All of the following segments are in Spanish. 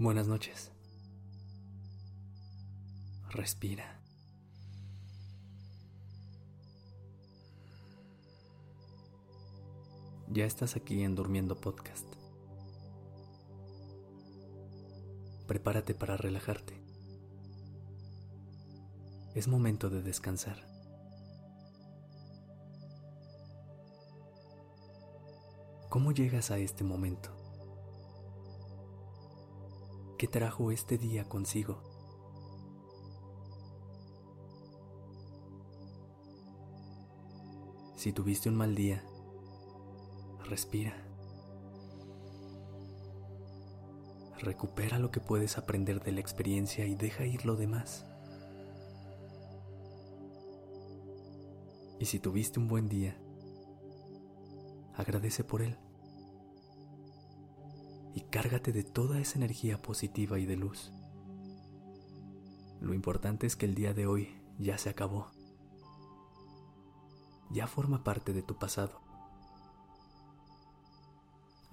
Buenas noches. Respira. Ya estás aquí en Durmiendo Podcast. Prepárate para relajarte. Es momento de descansar. ¿Cómo llegas a este momento? ¿Qué trajo este día consigo? Si tuviste un mal día, respira. Recupera lo que puedes aprender de la experiencia y deja ir lo demás. Y si tuviste un buen día, agradece por él. Y cárgate de toda esa energía positiva y de luz. Lo importante es que el día de hoy ya se acabó. Ya forma parte de tu pasado.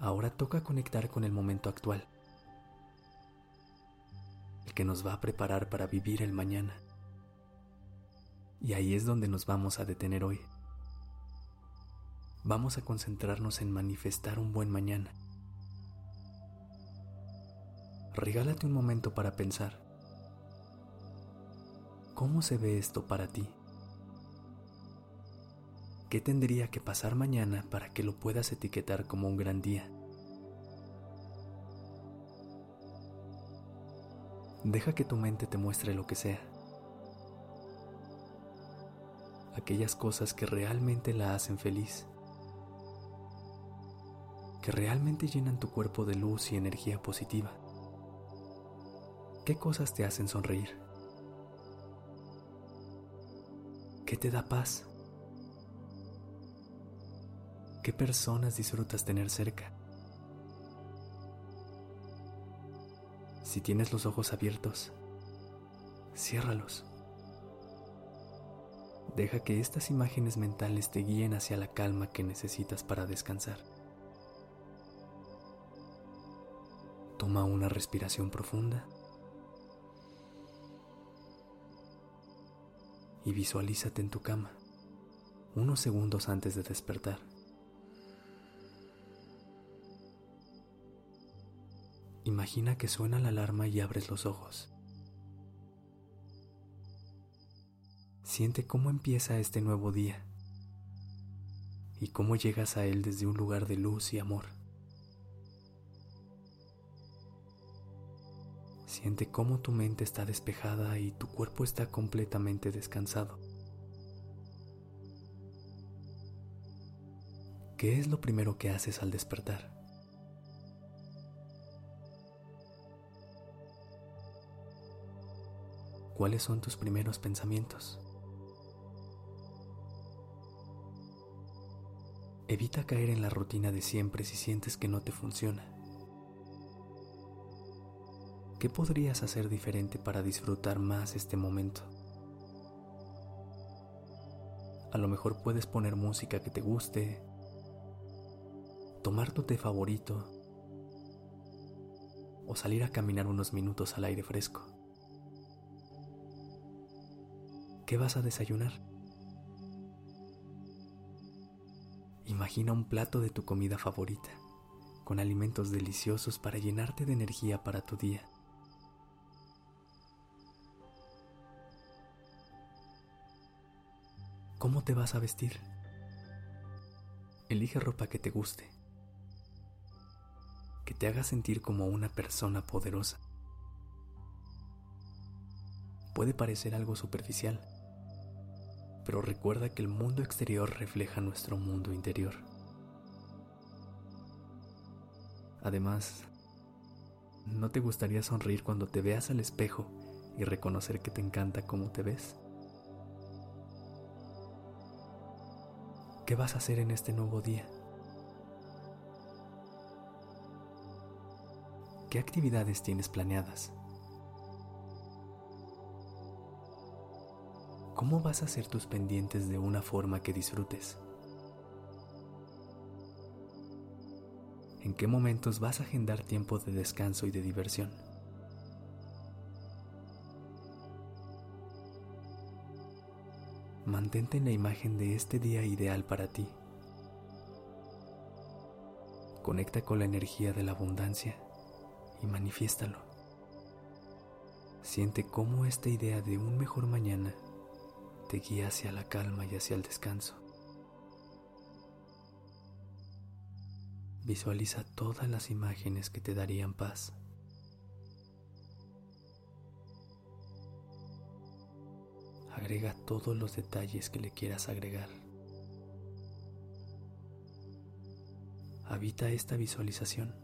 Ahora toca conectar con el momento actual, el que nos va a preparar para vivir el mañana. Y ahí es donde nos vamos a detener hoy. Vamos a concentrarnos en manifestar un buen mañana. Regálate un momento para pensar. ¿Cómo se ve esto para ti? ¿Qué tendría que pasar mañana para que lo puedas etiquetar como un gran día? Deja que tu mente te muestre lo que sea. Aquellas cosas que realmente la hacen feliz. Que realmente llenan tu cuerpo de luz y energía positiva. ¿Qué cosas te hacen sonreír? ¿Qué te da paz? ¿Qué personas disfrutas tener cerca? Si tienes los ojos abiertos, ciérralos. Deja que estas imágenes mentales te guíen hacia la calma que necesitas para descansar. Toma una respiración profunda y visualízate en tu cama unos segundos antes de despertar. Imagina que suena la alarma y abres los ojos. Siente cómo empieza este nuevo día y cómo llegas a él desde un lugar de luz y amor. Siente cómo tu mente está despejada y tu cuerpo está completamente descansado. ¿Qué es lo primero que haces al despertar? ¿Cuáles son tus primeros pensamientos? Evita caer en la rutina de siempre si sientes que no te funciona. ¿Qué podrías hacer diferente para disfrutar más este momento? A lo mejor puedes poner música que te guste, tomar tu té favorito o salir a caminar unos minutos al aire fresco. ¿Qué vas a desayunar? Imagina un plato de tu comida favorita, con alimentos deliciosos para llenarte de energía para tu día. ¿Cómo te vas a vestir? Elige ropa que te guste, que te haga sentir como una persona poderosa. Puede parecer algo superficial, pero recuerda que el mundo exterior refleja nuestro mundo interior. Además, ¿no te gustaría sonreír cuando te veas al espejo y reconocer que te encanta cómo te ves? ¿Qué vas a hacer en este nuevo día? ¿Qué actividades tienes planeadas? ¿Cómo vas a hacer tus pendientes de una forma que disfrutes? ¿En qué momentos vas a agendar tiempo de descanso y de diversión? Mantente en la imagen de este día ideal para ti. Conecta con la energía de la abundancia y manifiéstalo. Siente cómo esta idea de un mejor mañana te guía hacia la calma y hacia el descanso. Visualiza todas las imágenes que te darían paz. Agrega todos los detalles que le quieras agregar. Habita esta visualización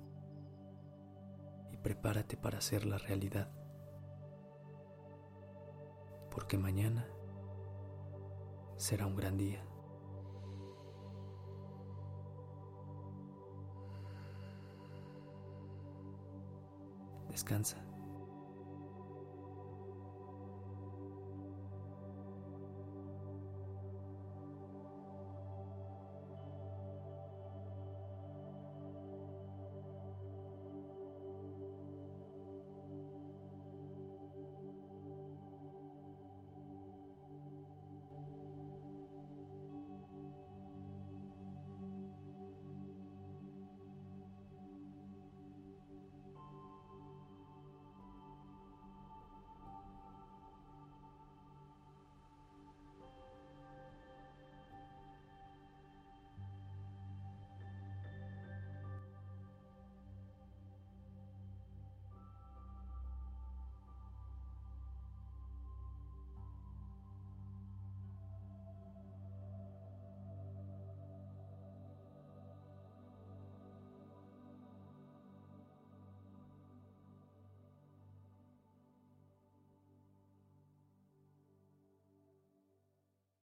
y prepárate para hacer la realidad. Porque mañana será un gran día. Descansa.